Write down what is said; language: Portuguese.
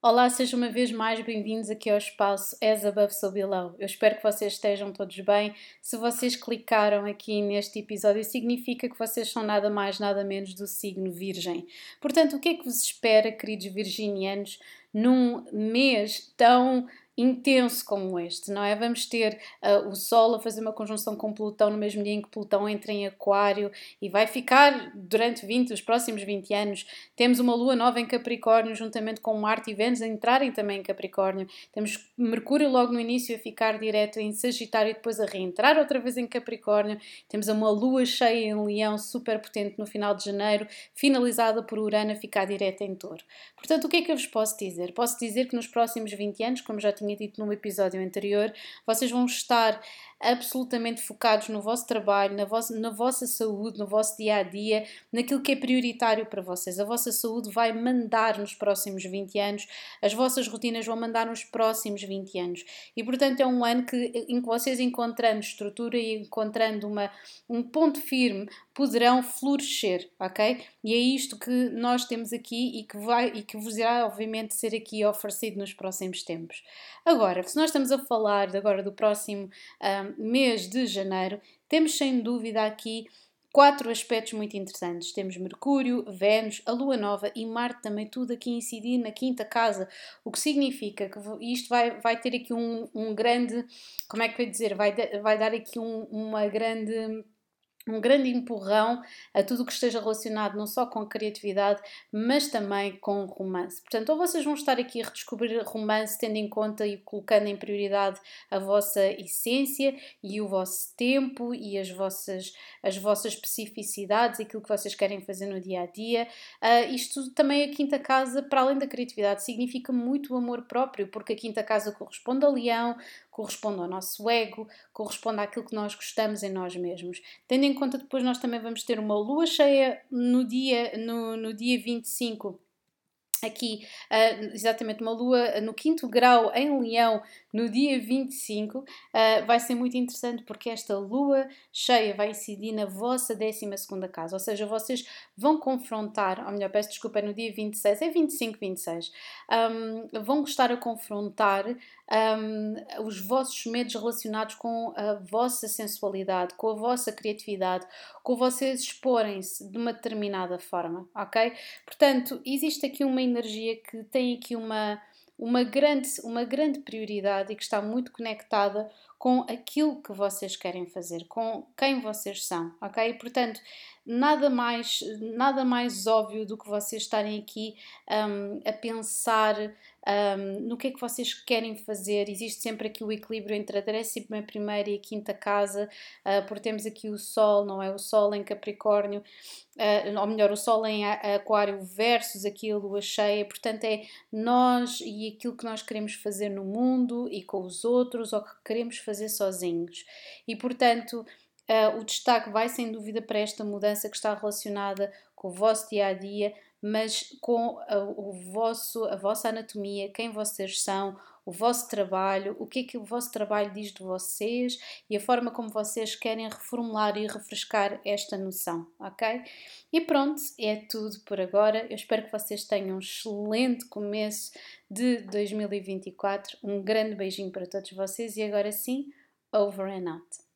Olá, sejam uma vez mais bem-vindos aqui ao espaço As Above So Below. Eu espero que vocês estejam todos bem. Se vocês clicaram aqui neste episódio, significa que vocês são nada mais, nada menos do signo Virgem. Portanto, o que é que vos espera, queridos virginianos, num mês tão intenso como este, não é? Vamos ter uh, o Sol a fazer uma conjunção com Plutão no mesmo dia em que Plutão entra em Aquário e vai ficar durante 20, os próximos 20 anos. Temos uma Lua nova em Capricórnio, juntamente com Marte e Vênus a entrarem também em Capricórnio. Temos Mercúrio logo no início a ficar direto em Sagitário e depois a reentrar outra vez em Capricórnio. Temos uma Lua cheia em Leão, super potente no final de janeiro, finalizada por Urano a ficar direto em Touro. Portanto, o que é que eu vos posso dizer? Posso dizer que nos próximos 20 anos, como já tinha dito no episódio anterior, vocês vão estar absolutamente focados no vosso trabalho, na vossa, na vossa saúde, no vosso dia a dia, naquilo que é prioritário para vocês. A vossa saúde vai mandar nos próximos 20 anos, as vossas rotinas vão mandar nos próximos 20 anos. E portanto é um ano que, em que vocês encontrando estrutura e encontrando uma, um ponto firme, poderão florescer, ok? E é isto que nós temos aqui e que, vai, e que vos irá, obviamente, ser aqui oferecido nos próximos tempos. Agora, se nós estamos a falar agora do próximo um, mês de janeiro, temos sem dúvida aqui quatro aspectos muito interessantes. Temos Mercúrio, Vênus, a Lua Nova e Marte também, tudo aqui incidir na quinta casa, o que significa que isto vai, vai ter aqui um, um grande, como é que eu ia dizer, vai, vai dar aqui um, uma grande um grande empurrão a tudo o que esteja relacionado não só com criatividade, mas também com romance. Portanto, ou vocês vão estar aqui a redescobrir romance, tendo em conta e colocando em prioridade a vossa essência e o vosso tempo e as vossas, as vossas especificidades, aquilo que vocês querem fazer no dia a dia. Uh, isto também, a quinta casa, para além da criatividade, significa muito o amor próprio, porque a quinta casa corresponde a leão, corresponde ao nosso ego, corresponde àquilo que nós gostamos em nós mesmos. Tendo em conta depois nós também vamos ter uma lua cheia no dia, no, no dia 25 aqui uh, exatamente uma lua no quinto grau em Leão no dia 25 uh, vai ser muito interessante porque esta lua cheia vai incidir na vossa 12 casa, ou seja, vocês vão confrontar, ou melhor, peço desculpa, é no dia 26, é 25, 26, um, vão estar a confrontar um, os vossos medos relacionados com a vossa sensualidade, com a vossa criatividade, com vocês exporem-se de uma determinada forma, ok? Portanto, existe aqui uma energia que tem aqui uma, uma, grande, uma grande prioridade e que está muito conectada com aquilo que vocês querem fazer, com quem vocês são, ok? Portanto, nada mais, nada mais óbvio do que vocês estarem aqui um, a pensar um, no que é que vocês querem fazer. Existe sempre aqui o equilíbrio entre a 11 primeira e a quinta casa, uh, porque temos aqui o Sol, não é? O Sol em Capricórnio, uh, ou melhor, o Sol em Aquário versus aqui a Lua cheia. Portanto, é nós e aquilo que nós queremos fazer no mundo e com os outros, ou que queremos fazer sozinhos. E portanto, uh, o destaque vai sem dúvida para esta mudança que está relacionada com o vosso dia a dia, mas com a, o vosso, a vossa anatomia, quem vocês são, o vosso trabalho, o que é que o vosso trabalho diz de vocês e a forma como vocês querem reformular e refrescar esta noção, ok? E pronto, é tudo por agora. Eu espero que vocês tenham um excelente começo de 2024. Um grande beijinho para todos vocês e agora sim, over and out.